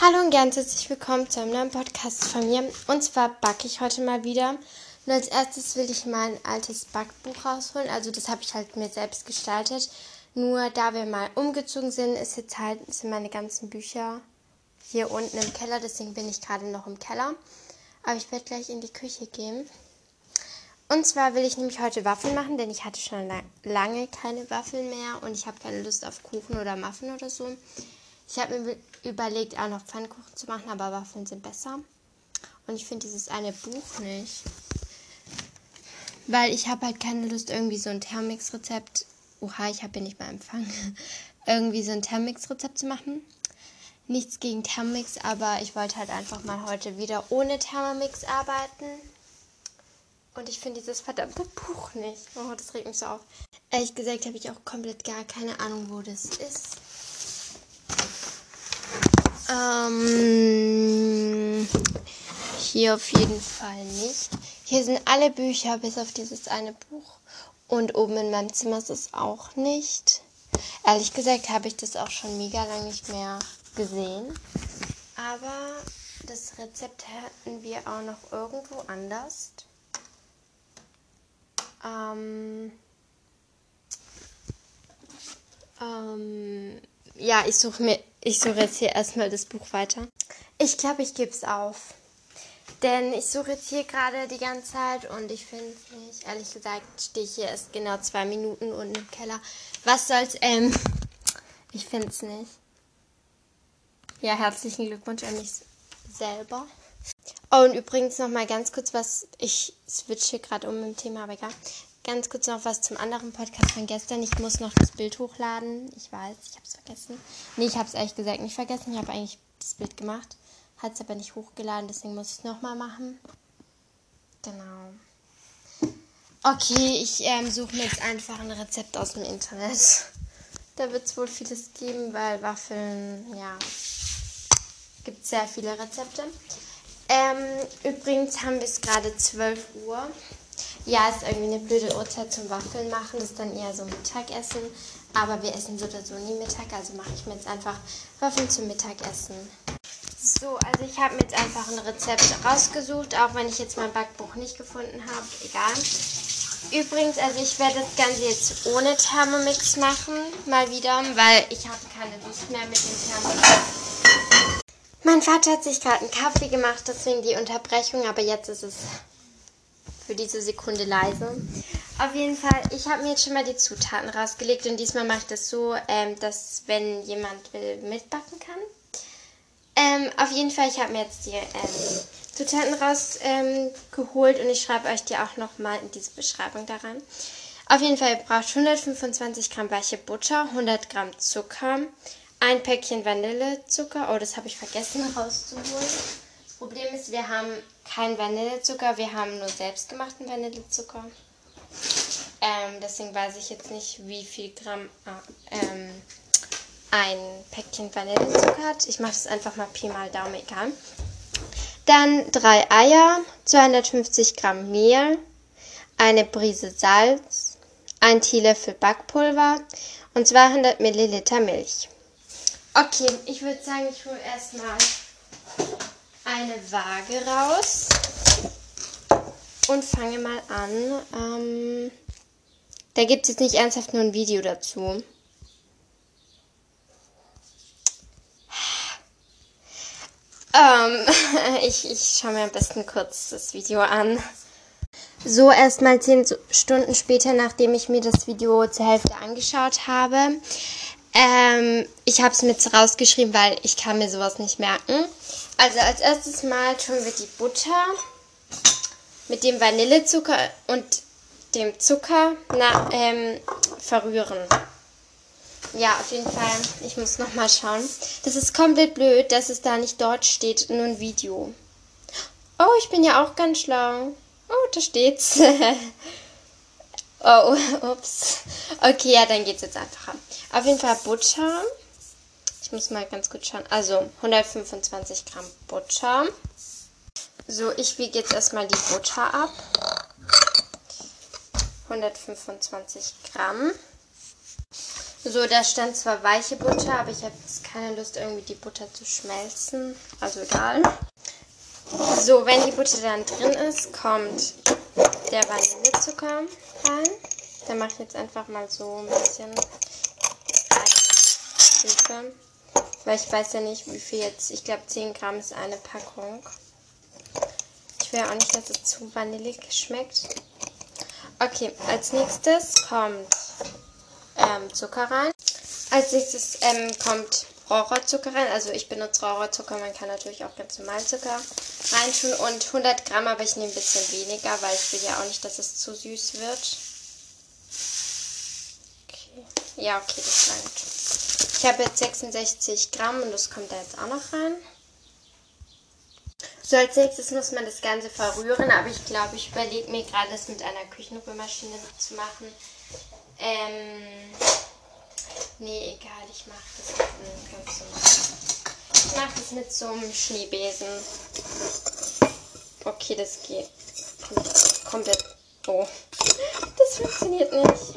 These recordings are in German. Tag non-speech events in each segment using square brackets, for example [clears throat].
Hallo und ganz herzlich willkommen zu einem neuen Podcast von mir. Und zwar backe ich heute mal wieder. Und als erstes will ich mein altes Backbuch rausholen. Also das habe ich halt mir selbst gestaltet. Nur da wir mal umgezogen sind, ist jetzt halt, sind meine ganzen Bücher hier unten im Keller. Deswegen bin ich gerade noch im Keller. Aber ich werde gleich in die Küche gehen. Und zwar will ich nämlich heute Waffeln machen, denn ich hatte schon lange keine Waffeln mehr und ich habe keine Lust auf Kuchen oder Muffin oder so. Ich habe mir überlegt, auch noch Pfannkuchen zu machen, aber Waffeln sind besser. Und ich finde dieses eine Buch nicht. Weil ich habe halt keine Lust, irgendwie so ein Thermix-Rezept. Oha, ich habe hier nicht mal Empfang. [laughs] irgendwie so ein Thermix-Rezept zu machen. Nichts gegen Thermix, aber ich wollte halt einfach mal heute wieder ohne Thermomix arbeiten. Und ich finde dieses verdammte Buch nicht. Oh, das regt mich so auf. Ehrlich gesagt habe ich auch komplett gar keine Ahnung, wo das ist. Ähm, hier auf jeden Fall nicht. Hier sind alle Bücher, bis auf dieses eine Buch. Und oben in meinem Zimmer ist es auch nicht. Ehrlich gesagt habe ich das auch schon mega lange nicht mehr gesehen. Aber das Rezept hätten wir auch noch irgendwo anders. Ähm, ähm, ja, ich suche mir, ich suche jetzt hier erstmal das Buch weiter. Ich glaube, ich gebe es auf. Denn ich suche jetzt hier gerade die ganze Zeit und ich finde es nicht. Ehrlich gesagt stehe ich hier erst genau zwei Minuten unten im Keller. Was soll's, ähm, ich finde es nicht. Ja, herzlichen Glückwunsch an mich selber. Oh, und übrigens noch mal ganz kurz was. Ich switche gerade um im Thema, aber egal. Ganz kurz noch was zum anderen Podcast von gestern. Ich muss noch das Bild hochladen. Ich weiß, ich habe es vergessen. Nee, ich habe es ehrlich gesagt nicht vergessen. Ich habe eigentlich das Bild gemacht. Hat es aber nicht hochgeladen, deswegen muss ich es nochmal machen. Genau. Okay, ich ähm, suche mir jetzt einfach ein Rezept aus dem Internet. [laughs] Da wird es wohl vieles geben, weil Waffeln, ja, gibt sehr viele Rezepte. Ähm, übrigens haben wir es gerade 12 Uhr. Ja, ist irgendwie eine blöde Uhrzeit zum Waffeln machen. Das ist dann eher so Mittagessen. Aber wir essen so oder so nie Mittag, also mache ich mir jetzt einfach Waffeln zum Mittagessen. So, also ich habe mir jetzt einfach ein Rezept rausgesucht, auch wenn ich jetzt mein Backbuch nicht gefunden habe. Egal. Übrigens, also ich werde das Ganze jetzt ohne Thermomix machen, mal wieder, weil ich habe keine Lust mehr mit dem Thermomix. Mein Vater hat sich gerade einen Kaffee gemacht, deswegen die Unterbrechung, aber jetzt ist es für diese Sekunde leise. Auf jeden Fall, ich habe mir jetzt schon mal die Zutaten rausgelegt und diesmal mache ich das so, ähm, dass wenn jemand will, mitbacken kann. Ähm, auf jeden Fall, ich habe mir jetzt die ähm, Zutaten rausgeholt und ich schreibe euch die auch nochmal in diese Beschreibung daran. Auf jeden Fall, ihr braucht 125 Gramm weiche Butter, 100 Gramm Zucker, ein Päckchen Vanillezucker. Oh, das habe ich vergessen rauszuholen. Das Problem ist, wir haben keinen Vanillezucker, wir haben nur selbstgemachten Vanillezucker. Ähm, deswegen weiß ich jetzt nicht, wie viel Gramm äh, ähm, ein Päckchen Vanillezucker hat. Ich mache es einfach mal Pi mal Daumen, egal. Dann drei Eier, 250 Gramm Mehl, eine Prise Salz, ein Teelöffel Backpulver und 200 Milliliter Milch. Okay, ich würde sagen, ich hole erstmal eine Waage raus und fange mal an. Ähm, da gibt es jetzt nicht ernsthaft nur ein Video dazu. Ähm, [laughs] ich, ich schaue mir am besten kurz das Video an. So, erstmal zehn Stunden später, nachdem ich mir das Video zur Hälfte angeschaut habe. Ähm, ich habe es mit rausgeschrieben, weil ich kann mir sowas nicht merken. Also als erstes Mal tun wir die Butter mit dem Vanillezucker und dem Zucker na, ähm, verrühren. Ja, auf jeden Fall. Ich muss nochmal schauen. Das ist komplett blöd, dass es da nicht dort steht, nur ein Video. Oh, ich bin ja auch ganz schlau. Oh, da steht's. [laughs] oh, ups. Okay, ja, dann geht's jetzt einfacher. Auf jeden Fall Butter. Muss mal ganz gut schauen. Also 125 Gramm Butter. So, ich wiege jetzt erstmal die Butter ab. 125 Gramm. So, da stand zwar weiche Butter, aber ich habe jetzt keine Lust, irgendwie die Butter zu schmelzen. Also egal. So, wenn die Butter dann drin ist, kommt der Vanillezucker rein. Da mache ich jetzt einfach mal so ein bisschen. Weil ich weiß ja nicht, wie viel jetzt. Ich glaube, 10 Gramm ist eine Packung. Ich will ja auch nicht, dass es zu vanillig schmeckt. Okay, als nächstes kommt ähm, Zucker rein. Als nächstes ähm, kommt Rohrzucker rein. Also ich benutze Rohrzucker, man kann natürlich auch ganz normal Zucker reintun. Und 100 Gramm, aber ich nehme ein bisschen weniger, weil ich will ja auch nicht, dass es zu süß wird. Okay. Ja, okay, das langt. Ich habe jetzt 66 Gramm und das kommt da jetzt auch noch rein. So, als nächstes muss man das Ganze verrühren, aber ich glaube, ich überlege mir gerade, das mit einer Küchenrührmaschine zu machen. Ähm, nee, egal, ich mache das mit einem ganz Ich mache das mit so einem Schneebesen. Okay, das geht. Komplett. Oh. Das funktioniert nicht.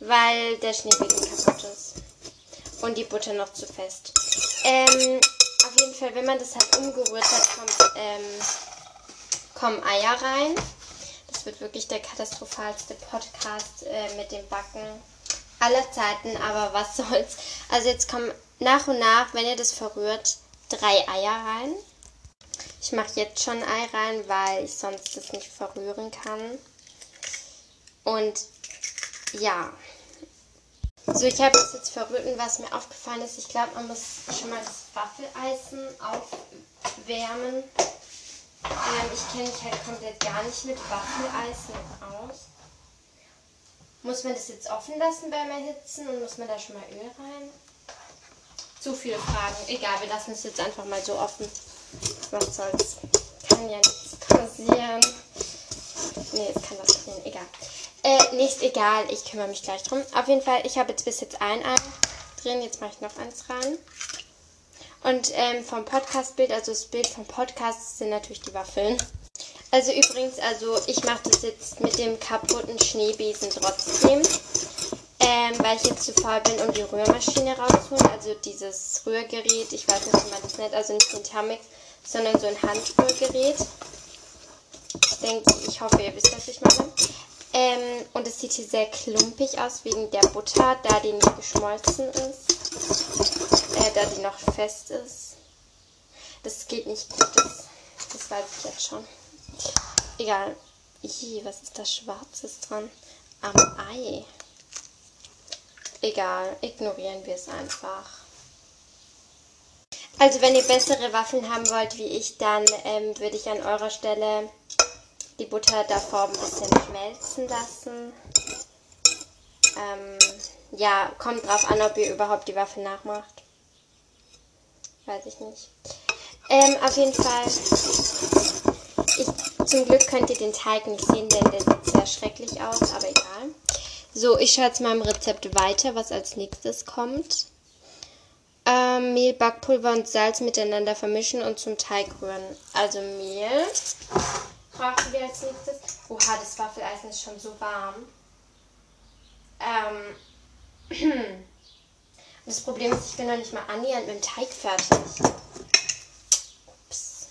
Weil der Schneebesen kaputt ist. Und die Butter noch zu fest. Ähm, auf jeden Fall, wenn man das halt umgerührt hat, kommt, ähm, kommen Eier rein. Das wird wirklich der katastrophalste Podcast äh, mit dem Backen aller Zeiten, aber was [laughs] soll's. Also jetzt kommen nach und nach, wenn ihr das verrührt, drei Eier rein. Ich mache jetzt schon Ei rein, weil ich sonst das nicht verrühren kann. Und ja, so, ich habe es jetzt verrückt was mir aufgefallen ist, ich glaube, man muss schon mal das Waffeleisen aufwärmen. Ähm, ich kenne mich halt komplett gar nicht mit Waffeleisen aus. Muss man das jetzt offen lassen beim Erhitzen und muss man da schon mal Öl rein? Zu viele Fragen. Egal, wir lassen es jetzt einfach mal so offen. Was soll's? Kann ja nichts passieren. Nee, es kann was passieren. Egal. Äh, nicht egal, ich kümmere mich gleich drum. Auf jeden Fall, ich habe jetzt bis jetzt ein Ei drin, jetzt mache ich noch eins rein. Und ähm, vom Podcast-Bild, also das Bild vom Podcast sind natürlich die Waffeln. Also übrigens, also ich mache das jetzt mit dem kaputten Schneebesen trotzdem. Ähm, weil ich jetzt zu faul bin, um die Rührmaschine rauszuholen. Also dieses Rührgerät, ich weiß nicht, wie man das nennt, also nicht den Thermix, sondern so ein Handrührgerät. Ich denke, ich hoffe, ihr wisst, was ich meine. Ähm, und es sieht hier sehr klumpig aus wegen der Butter, da die nicht geschmolzen ist. Äh, da die noch fest ist. Das geht nicht gut, das, das weiß ich jetzt schon. Egal. Ih, was ist da Schwarzes dran? Am Ei. Egal, ignorieren wir es einfach. Also wenn ihr bessere Waffeln haben wollt wie ich, dann ähm, würde ich an eurer Stelle die Butter davor ein bisschen schmelzen lassen. Ähm, ja, kommt drauf an, ob ihr überhaupt die Waffe nachmacht. Weiß ich nicht. Ähm, auf jeden Fall. Ich, zum Glück könnt ihr den Teig nicht sehen, denn der sieht sehr schrecklich aus, aber egal. So, ich schaue jetzt im Rezept weiter, was als nächstes kommt. Ähm, Mehl, Backpulver und Salz miteinander vermischen und zum Teig rühren. Also Mehl brauchen wir als nächstes. Oha, das Waffeleisen ist schon so warm. Ähm. [clears throat] Das Problem ist, ich bin noch nicht mal annähernd mit dem Teig fertig. Ups.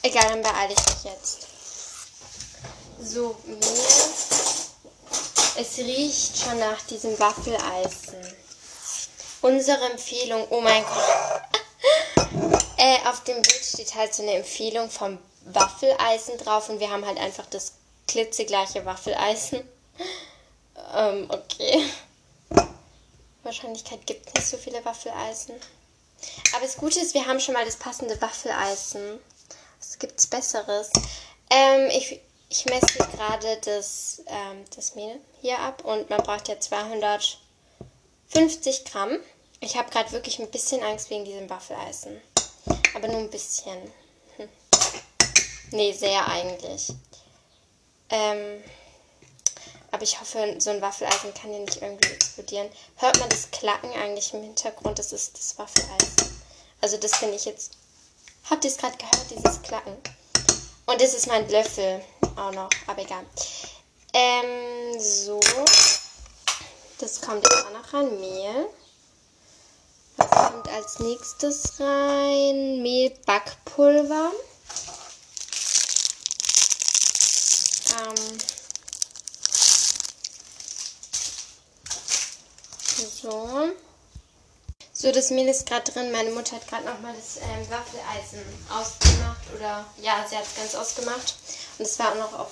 Egal, dann beeile ich mich jetzt. So, Mehl. Es riecht schon nach diesem Waffeleisen. Unsere Empfehlung, oh mein Gott. [laughs] äh, auf dem Bild steht halt so eine Empfehlung vom Waffeleisen drauf und wir haben halt einfach das klitzegleiche Waffeleisen. [laughs] ähm, okay. Wahrscheinlichkeit gibt nicht so viele Waffeleisen. Aber das Gute ist, wir haben schon mal das passende Waffeleisen. Was gibt's Besseres? Ähm, ich, ich messe gerade das, ähm, das Mehl hier ab und man braucht ja 250 Gramm. Ich habe gerade wirklich ein bisschen Angst wegen diesem Waffeleisen. Aber nur ein bisschen. Nee, sehr eigentlich. Ähm, aber ich hoffe, so ein Waffeleisen kann hier nicht irgendwie explodieren. Hört man das Klacken eigentlich im Hintergrund? Das ist das Waffeleisen. Also das finde ich jetzt... Habt ihr es gerade gehört, dieses Klacken? Und das ist mein Löffel auch noch, aber egal. Ähm, so. Das kommt jetzt auch noch rein. Mehl. Was kommt als nächstes rein? Mehl, Backpulver. Ähm so. So, das Mehl ist gerade drin. Meine Mutter hat gerade nochmal das ähm, Waffeleisen ausgemacht. Oder ja, sie hat es ganz ausgemacht. Und es war auch noch auf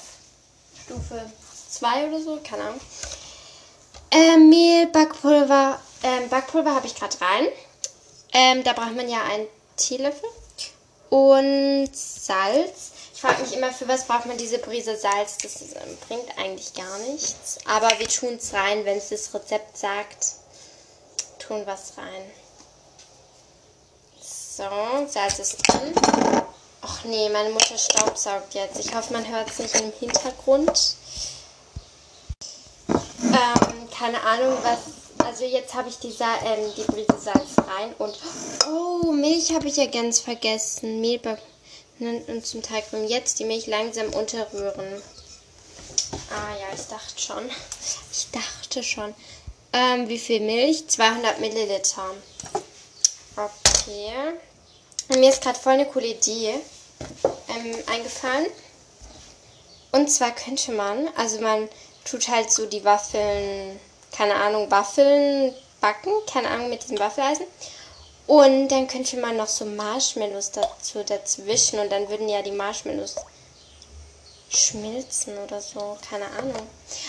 Stufe 2 oder so, keine Ahnung. Ähm, Mehl, Backpulver. Ähm, Backpulver habe ich gerade rein. Ähm, da braucht man ja einen Teelöffel. Und Salz. Ich frage mich immer, für was braucht man diese Prise Salz? Das ähm, bringt eigentlich gar nichts. Aber wir tun es rein, wenn es das Rezept sagt. Tun was rein. So, Salz ist drin. Ach nee, meine Mutter staubsaugt jetzt. Ich hoffe, man hört es nicht im Hintergrund. Ähm, keine Ahnung, was. Also jetzt habe ich die, Sa ähm, die Prise Salz rein und. Oh, Milch habe ich ja ganz vergessen. Mehl und zum Teig und jetzt die Milch langsam unterrühren. Ah ja, ich dachte schon. Ich dachte schon. Ähm, wie viel Milch? 200 Milliliter. Okay. Und mir ist gerade voll eine coole Idee ähm, eingefallen. Und zwar könnte man, also man tut halt so die Waffeln, keine Ahnung, Waffeln backen, keine Ahnung, mit diesem Waffeleisen. Und dann könnte man noch so Marshmallows dazu dazwischen und dann würden ja die Marshmallows schmilzen oder so. Keine Ahnung.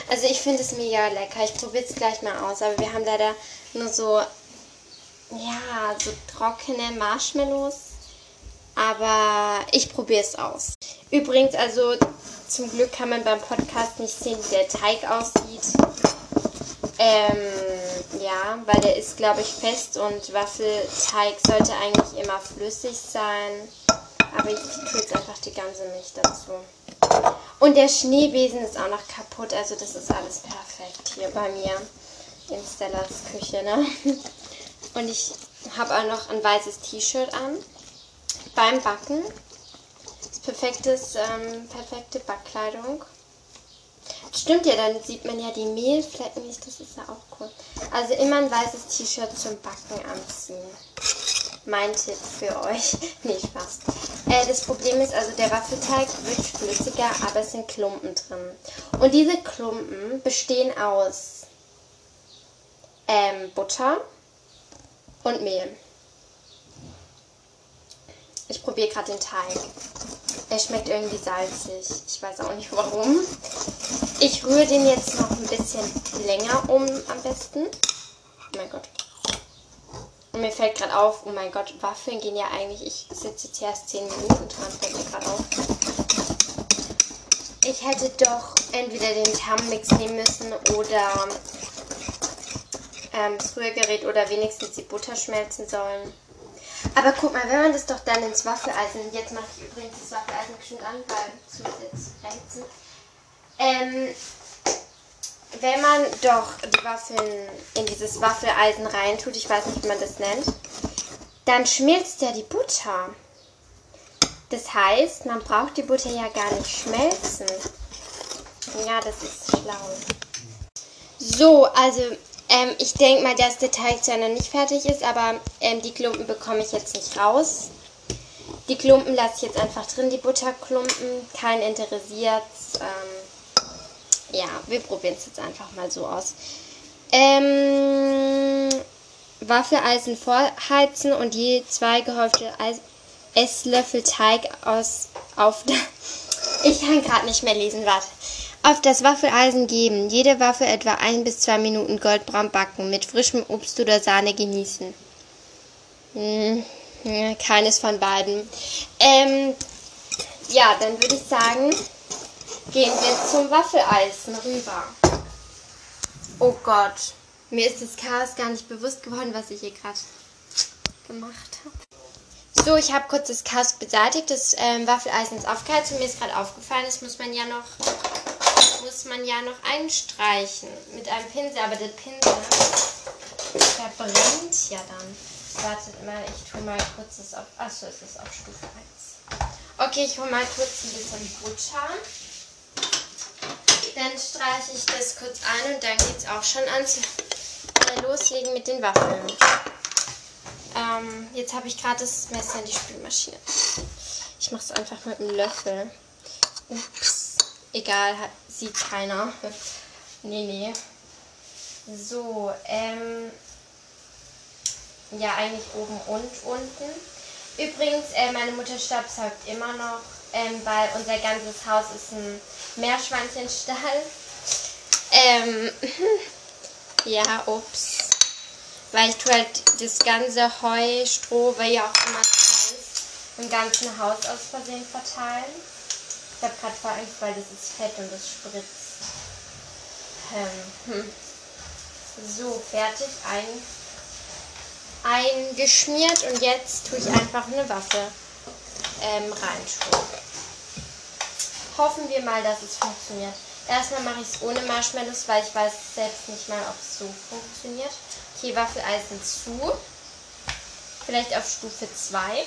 Also ich finde es mega lecker. Ich probiere es gleich mal aus. Aber wir haben leider nur so, ja, so trockene Marshmallows. Aber ich probiere es aus. Übrigens, also zum Glück kann man beim Podcast nicht sehen, wie der Teig aussieht. Ähm, ja, weil der ist, glaube ich, fest und Waffelteig sollte eigentlich immer flüssig sein. Aber ich tue jetzt einfach die ganze Milch dazu. Und der Schneebesen ist auch noch kaputt, also das ist alles perfekt hier bei mir in Stellas Küche, ne? [laughs] Und ich habe auch noch ein weißes T-Shirt an beim Backen. Das perfektes, ähm, perfekte Backkleidung. Stimmt ja, dann sieht man ja die Mehlflecken nicht. Das ist ja auch cool. Also immer ein weißes T-Shirt zum Backen anziehen. Mein Tipp für euch. [laughs] nee, Spaß. Äh, das Problem ist also, der Waffelteig wird flüssiger, aber es sind Klumpen drin. Und diese Klumpen bestehen aus ähm, Butter und Mehl. Ich probiere gerade den Teig. Er schmeckt irgendwie salzig. Ich weiß auch nicht warum. Ich rühre den jetzt noch ein bisschen länger um am besten. Oh mein Gott. Und mir fällt gerade auf, oh mein Gott, Waffeln gehen ja eigentlich, ich sitze jetzt erst 10 Minuten dran, fällt mir gerade auf. Ich hätte doch entweder den Thermomix nehmen müssen oder ähm, das Rührgerät oder wenigstens die Butter schmelzen sollen. Aber guck mal, wenn man das doch dann ins Waffeleisen, jetzt mache ich übrigens das Waffeleisen bestimmt an, weil es muss jetzt reizen. Ähm, wenn man doch die Waffeln in dieses Waffeleisen reintut, ich weiß nicht, wie man das nennt, dann schmilzt ja die Butter. Das heißt, man braucht die Butter ja gar nicht schmelzen. Ja, das ist schlau. So, also ähm, ich denke mal, dass der Teig zwar noch nicht fertig ist, aber ähm, die Klumpen bekomme ich jetzt nicht raus. Die Klumpen lasse ich jetzt einfach drin, die Butterklumpen. Kein interessiert. Ähm, ja, wir probieren es jetzt einfach mal so aus. Ähm, Waffeleisen vorheizen und je zwei gehäufte Eis Esslöffel Teig aus auf. [laughs] Ich kann gerade nicht mehr lesen, warte. Auf das Waffeleisen geben. Jede Waffe etwa ein bis zwei Minuten goldbraun backen. Mit frischem Obst oder Sahne genießen. Hm, keines von beiden. Ähm, ja, dann würde ich sagen, gehen wir zum Waffeleisen rüber. Oh Gott, mir ist das Chaos gar nicht bewusst geworden, was ich hier gerade gemacht habe. So, ich habe kurz das Chaos beseitigt. Das ähm, Waffeleisen ist aufgeheizt und mir ist gerade aufgefallen, das muss man ja noch muss man ja noch einstreichen mit einem Pinsel, aber der Pinsel verbrennt ja dann. Wartet mal, ich tue mal kurz das auf. Achso, es ist auf Stufe 1. Okay, ich hole mal kurz ein bisschen Butter. Dann streiche ich das kurz ein und dann geht es auch schon ans schnell loslegen mit den Waffeln. Ähm, jetzt habe ich gerade das Messer in die Spülmaschine. Ich mache es einfach mit einem Löffel. Ups. Egal, sieht keiner. nee, nee. So, ähm. Ja, eigentlich oben und unten. Übrigens, äh, meine Mutter staubsaugt immer noch, ähm, weil unser ganzes Haus ist ein Meerschweinchenstall. Ähm, [laughs] ja, ups. Weil ich tue halt das ganze Heu, Stroh, weil ja auch immer im ganzen Haus aus Versehen verteilen. Ich habe gerade vor Angst, weil das ist fett und das spritzt. Ähm, hm. So, fertig. Ein, eingeschmiert und jetzt tue ich einfach eine Waffe ähm, reintun. Hoffen wir mal, dass es funktioniert. Erstmal mache ich es ohne Marshmallows, weil ich weiß selbst nicht mal, ob es so funktioniert. Okay, Waffeleisen zu. Vielleicht auf Stufe 2.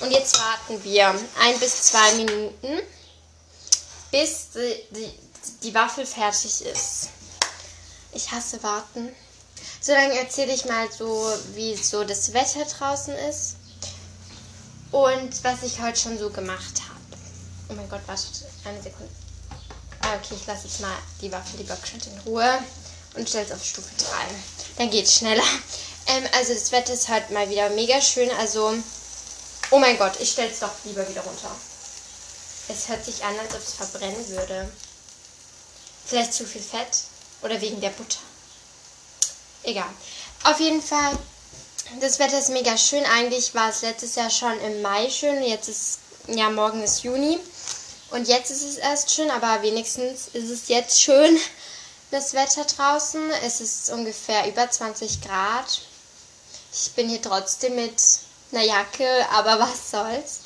Und jetzt warten wir ein bis zwei Minuten, bis die, die, die Waffel fertig ist. Ich hasse warten. Solange erzähle ich mal so, wie so das Wetter draußen ist und was ich heute schon so gemacht habe. Oh mein Gott, wartet eine Sekunde. Ah, okay, ich lasse jetzt mal die Waffel lieber geschwind in Ruhe und stelle es auf Stufe 3. Dann geht es schneller. Ähm, also das Wetter ist heute mal wieder mega schön. Also, oh mein Gott, ich stelle es doch lieber wieder runter. Es hört sich an, als ob es verbrennen würde. Vielleicht zu viel Fett oder wegen der Butter. Egal. Auf jeden Fall, das Wetter ist mega schön. Eigentlich war es letztes Jahr schon im Mai schön. Jetzt ist, ja, morgen ist Juni. Und jetzt ist es erst schön, aber wenigstens ist es jetzt schön, [laughs] das Wetter draußen. Es ist ungefähr über 20 Grad. Ich bin hier trotzdem mit einer Jacke, aber [laughs] was soll's.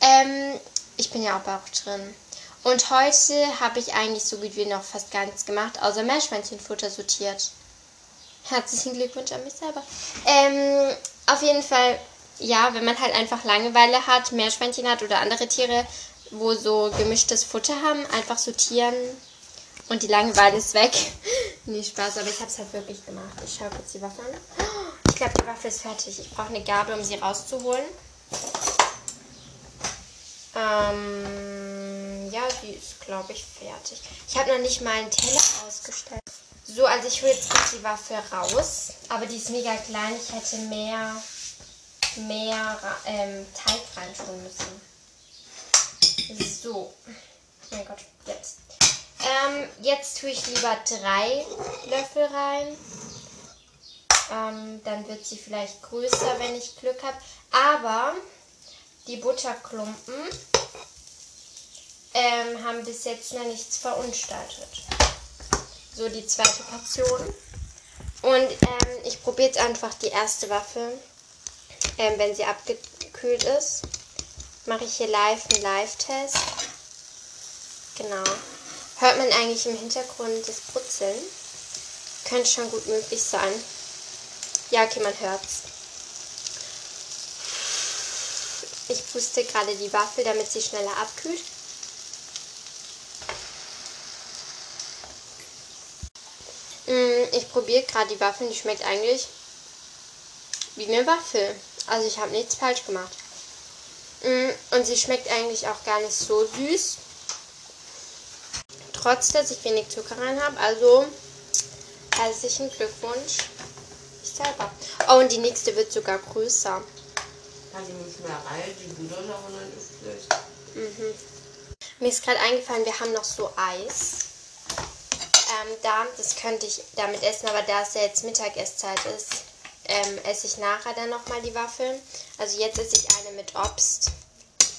Ähm, ich bin ja auch Bauch drin. Und heute habe ich eigentlich so gut wie noch fast gar nichts gemacht, außer Meerschweinchenfutter sortiert. Herzlichen Glückwunsch an mich selber. Ähm, auf jeden Fall, ja, wenn man halt einfach Langeweile hat, Meerschweinchen hat oder andere Tiere, wo so gemischtes Futter haben, einfach sortieren und die Langeweile ist weg. [laughs] nee, Spaß, aber ich habe es halt wirklich gemacht. Ich schaue kurz die Waffe an. [gasps] Ich glaube, die Waffe ist fertig. Ich brauche eine Gabel, um sie rauszuholen. Ähm, ja, die ist, glaube ich, fertig. Ich habe noch nicht mal einen Teller ausgestellt. So, also ich hole jetzt kurz die Waffe raus. Aber die ist mega klein. Ich hätte mehr, mehr ähm, Teig reintun müssen. So. Oh mein Gott, jetzt. Ähm, jetzt tue ich lieber drei Löffel rein. Ähm, dann wird sie vielleicht größer, wenn ich Glück habe. Aber die Butterklumpen ähm, haben bis jetzt noch nichts verunstaltet. So, die zweite Portion. Und ähm, ich probiere jetzt einfach die erste Waffe, ähm, wenn sie abgekühlt ist mache ich hier live einen Live-Test. Genau. Hört man eigentlich im Hintergrund das Brutzeln? Könnte schon gut möglich sein. Ja, okay, man hört's. Ich puste gerade die Waffel, damit sie schneller abkühlt. Mm, ich probiere gerade die Waffeln, die schmeckt eigentlich wie eine Waffel. Also ich habe nichts falsch gemacht. Mm, und sie schmeckt eigentlich auch gar nicht so süß. Trotz, dass ich wenig Zucker rein habe. Also herzlichen Glückwunsch. Ich selber. Oh, und die nächste wird sogar größer. Die Schmierei, die Buddha-Sauerland ist mhm. Mir ist gerade eingefallen, wir haben noch so Eis. Ähm, da, das könnte ich damit essen, aber da es ja jetzt Mittagesszeit ist, ähm, esse ich nachher dann nochmal die Waffeln. Also jetzt esse ich eine mit Obst,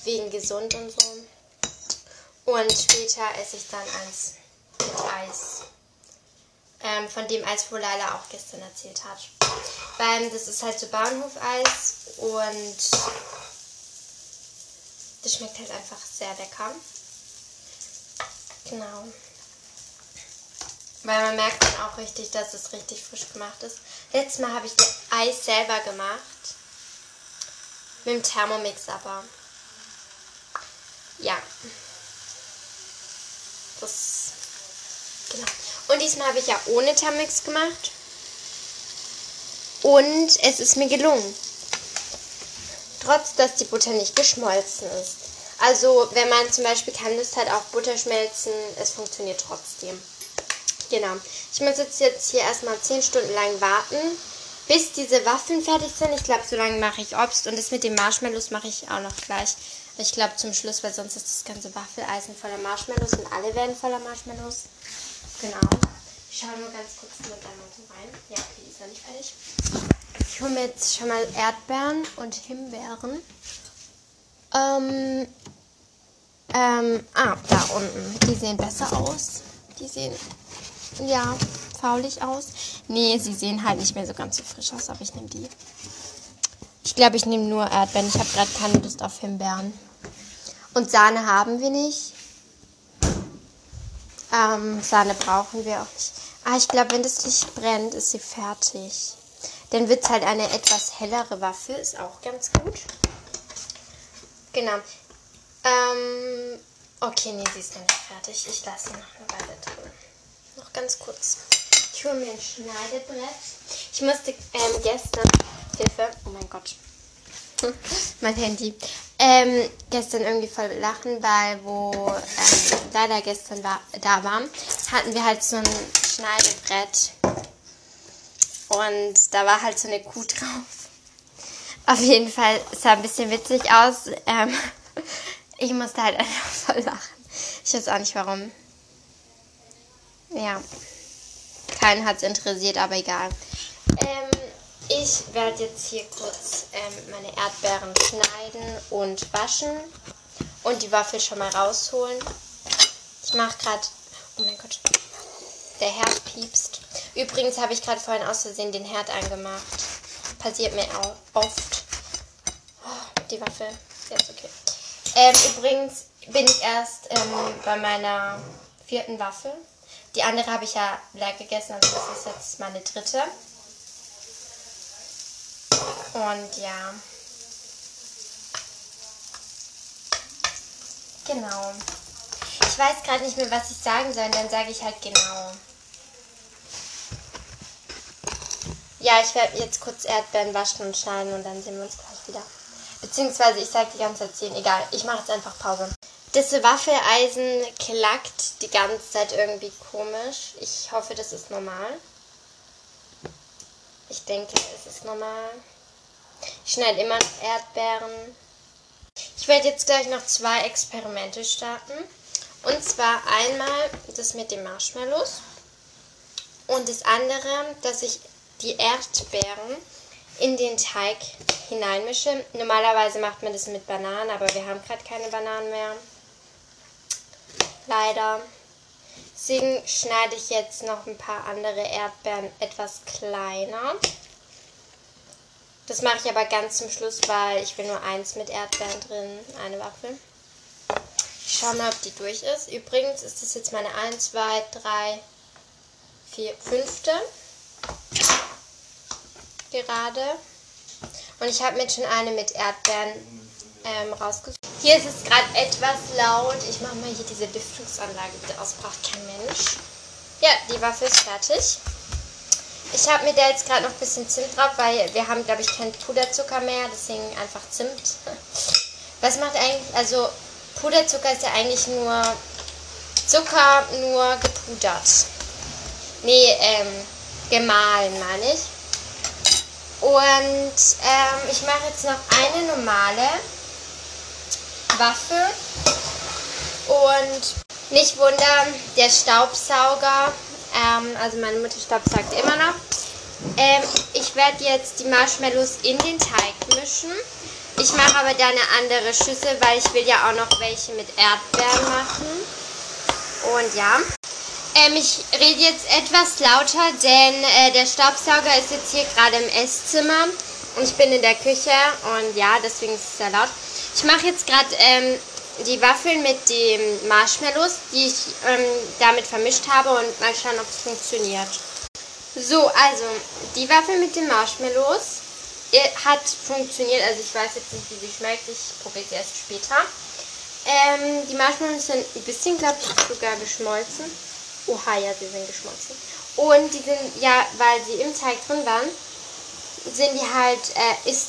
wegen gesund und so. Und später esse ich dann eins mit Eis. Ähm, von dem Eis, wo Leila auch gestern erzählt hat. Weil das ist halt so Bauernhofeis und das schmeckt halt einfach sehr lecker. Genau. Weil man merkt dann auch richtig, dass es richtig frisch gemacht ist. Letztes Mal habe ich das Eis selber gemacht. Mit dem Thermomix aber. Ja. Das. Genau. Und diesmal habe ich ja ohne Thermomix gemacht. Und es ist mir gelungen. Trotz, dass die Butter nicht geschmolzen ist. Also, wenn man zum Beispiel keine Lust hat auf Butterschmelzen, es funktioniert trotzdem. Genau. Ich muss jetzt, jetzt hier erstmal 10 Stunden lang warten, bis diese Waffeln fertig sind. Ich glaube, so lange mache ich Obst und das mit den Marshmallows mache ich auch noch gleich. Ich glaube zum Schluss, weil sonst ist das ganze Waffeleisen voller Marshmallows und alle werden voller Marshmallows. Genau. Ich schaue nur ganz kurz mit einmal so rein. Ja, okay, die ist noch nicht fertig. Ich hole mir jetzt schon mal Erdbeeren und Himbeeren. Ähm, ähm, ah, da unten. Die sehen besser aus. Die sehen, ja, faulig aus. Nee, sie sehen halt nicht mehr so ganz so frisch aus, aber ich nehme die. Ich glaube, ich nehme nur Erdbeeren. Ich habe gerade keine Lust auf Himbeeren. Und Sahne haben wir nicht. Ähm, Sahne brauchen wir auch nicht. Ah, ich glaube, wenn das Licht brennt, ist sie fertig. Dann wird es halt eine etwas hellere Waffe. Ist auch ganz gut. Genau. Ähm, okay, nee, sie ist noch nicht fertig. Ich lasse sie noch eine Weile drin. Noch ganz kurz. Ich hole mir ein Schneidebrett. Ich musste ähm, gestern Hilfe. Oh mein Gott. [laughs] mein Handy. Ähm, gestern irgendwie voll lachen, weil wo ähm, leider gestern war, da war, hatten wir halt so ein Schneidebrett. Und da war halt so eine Kuh drauf. Auf jeden Fall sah ein bisschen witzig aus. Ähm, [laughs] ich musste halt [laughs] einfach voll lachen. Ich weiß auch nicht warum. Ja. Keinen hat es interessiert, aber egal. Ähm, ich werde jetzt hier kurz ähm, meine Erdbeeren schneiden und waschen und die Waffel schon mal rausholen. Ich mache gerade. Oh mein Gott. Der Herd piepst. Übrigens habe ich gerade vorhin aus Versehen den Herd angemacht. Passiert mir auch oft. Oh, die Waffel. Jetzt okay. Ähm, übrigens bin ich erst ähm, bei meiner vierten Waffel. Die andere habe ich ja leer gegessen, also das ist jetzt meine dritte. Und ja. Genau. Ich weiß gerade nicht mehr, was ich sagen soll, dann sage ich halt genau. Ja, ich werde jetzt kurz Erdbeeren waschen und schneiden und dann sehen wir uns gleich wieder. Beziehungsweise ich sage die ganze Zeit 10, egal. Ich mache jetzt einfach Pause. Das Waffeleisen klackt die ganze Zeit irgendwie komisch. Ich hoffe, das ist normal. Ich denke, es ist normal. Ich schneide immer Erdbeeren. Ich werde jetzt gleich noch zwei Experimente starten. Und zwar einmal das mit den Marshmallows. Und das andere, dass ich die Erdbeeren in den Teig hineinmische. Normalerweise macht man das mit Bananen, aber wir haben gerade keine Bananen mehr. Leider. Deswegen schneide ich jetzt noch ein paar andere Erdbeeren etwas kleiner. Das mache ich aber ganz zum Schluss, weil ich will nur eins mit Erdbeeren drin, eine Waffel. Ich schaue mal, ob die durch ist. Übrigens ist das jetzt meine 1, 2, 3, 4, 5. Gerade. Und ich habe mir schon eine mit Erdbeeren ähm, rausgesucht. Hier ist es gerade etwas laut. Ich mache mal hier diese Lüftungsanlage wieder aus. Braucht kein Mensch. Ja, die Waffe ist fertig. Ich habe mir da jetzt gerade noch ein bisschen Zimt drauf, weil wir haben, glaube ich, keinen Puderzucker mehr. Deswegen einfach Zimt. Was macht eigentlich... Also, Puderzucker ist ja eigentlich nur Zucker, nur gepudert. Nee, ähm, gemahlen meine ich. Und ähm, ich mache jetzt noch eine normale Waffe. Und nicht wundern, der Staubsauger, ähm, also meine Mutter staubsaugt immer noch. Ähm, ich werde jetzt die Marshmallows in den Teig mischen. Ich mache aber da eine andere Schüssel, weil ich will ja auch noch welche mit Erdbeeren machen. Und ja. Ähm, ich rede jetzt etwas lauter, denn äh, der Staubsauger ist jetzt hier gerade im Esszimmer und ich bin in der Küche und ja, deswegen ist es sehr laut. Ich mache jetzt gerade ähm, die Waffeln mit den Marshmallows, die ich ähm, damit vermischt habe und mal schauen, ob es funktioniert. So, also die Waffel mit den Marshmallows hat funktioniert. Also ich weiß jetzt nicht, wie sie schmeckt. Ich probiere sie erst später. Ähm, die Marshmallows sind ein bisschen, glaube ich, sogar geschmolzen. Oha, ja, sie sind geschmolzen. Und die sind, ja, weil sie im Teig drin waren, sind die halt, äh, ist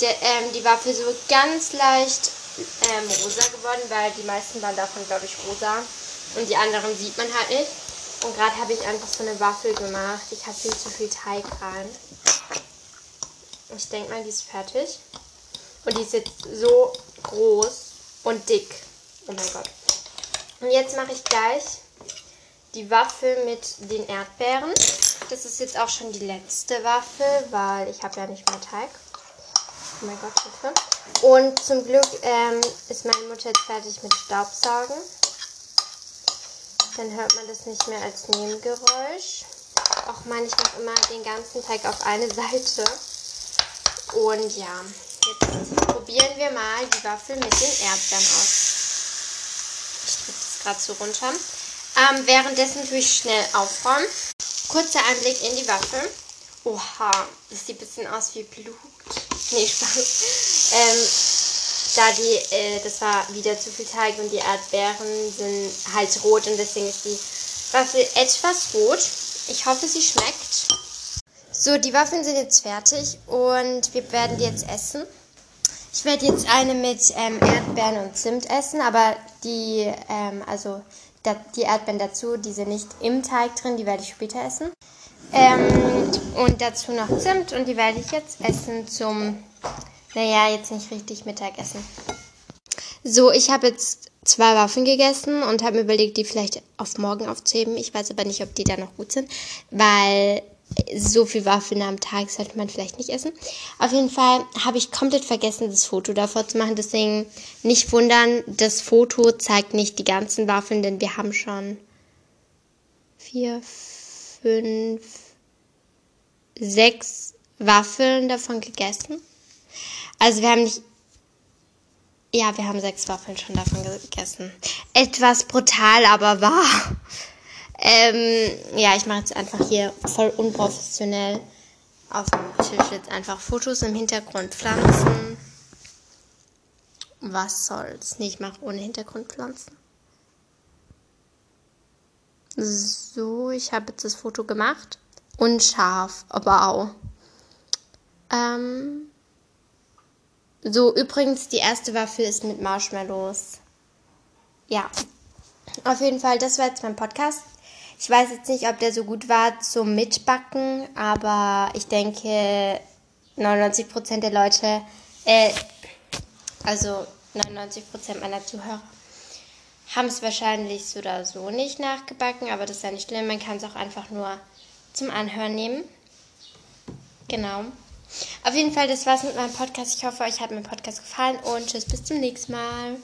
der, ähm, die Waffel so ganz leicht ähm, rosa geworden, weil die meisten waren davon, glaube ich, rosa. Und die anderen sieht man halt nicht. Und gerade habe ich einfach so eine Waffel gemacht. Ich habe viel zu viel Teig rein. Ich denke mal, die ist fertig. Und die ist jetzt so groß und dick. Oh mein Gott. Und jetzt mache ich gleich die Waffel mit den Erdbeeren. Das ist jetzt auch schon die letzte Waffel, weil ich habe ja nicht mehr Teig. Oh mein Gott, Hilfe. Und zum Glück ähm, ist meine Mutter jetzt fertig mit Staubsaugen. Dann hört man das nicht mehr als Nebengeräusch. Auch meine ich mache immer den ganzen Teig auf eine [laughs] Seite. Und ja, jetzt probieren wir mal die Waffel mit den Erdbeeren aus. Ich drücke das gerade so runter. Ähm, währenddessen tue ich schnell aufräumen. Kurzer Einblick in die Waffel. Oha, das sieht ein bisschen aus wie Blut. Nee, Spaß. Ähm, da die, äh, das war wieder zu viel Teig und die Erdbeeren sind halt rot und deswegen ist die Waffel etwas rot. Ich hoffe, sie schmeckt. So, die Waffeln sind jetzt fertig und wir werden die jetzt essen. Ich werde jetzt eine mit ähm, Erdbeeren und Zimt essen, aber die, ähm, also die Erdbeeren dazu, die sind nicht im Teig drin, die werde ich später essen. Ähm, und dazu noch Zimt und die werde ich jetzt essen zum, naja, jetzt nicht richtig Mittagessen. So, ich habe jetzt zwei Waffeln gegessen und habe mir überlegt, die vielleicht auf morgen aufzuheben. Ich weiß aber nicht, ob die da noch gut sind, weil so viel Waffeln am Tag sollte man vielleicht nicht essen. Auf jeden Fall habe ich komplett vergessen, das Foto davor zu machen. Deswegen nicht wundern, das Foto zeigt nicht die ganzen Waffeln, denn wir haben schon vier, fünf, sechs Waffeln davon gegessen. Also wir haben nicht. Ja, wir haben sechs Waffeln schon davon gegessen. Etwas brutal, aber wahr. Ähm, ja, ich mache jetzt einfach hier voll unprofessionell auf dem Tisch jetzt einfach Fotos im Hintergrund Pflanzen. Was soll's? Nee, ich mache ohne Hintergrund Pflanzen. So, ich habe jetzt das Foto gemacht. Unscharf, aber auch. Ähm, so, übrigens, die erste Waffel ist mit Marshmallows. Ja. Auf jeden Fall, das war jetzt mein Podcast. Ich weiß jetzt nicht, ob der so gut war zum Mitbacken, aber ich denke, 99% der Leute, äh, also 99% meiner Zuhörer, haben es wahrscheinlich so oder so nicht nachgebacken, aber das ist ja nicht schlimm. Man kann es auch einfach nur zum Anhören nehmen. Genau. Auf jeden Fall, das war's mit meinem Podcast. Ich hoffe, euch hat mein Podcast gefallen und tschüss, bis zum nächsten Mal.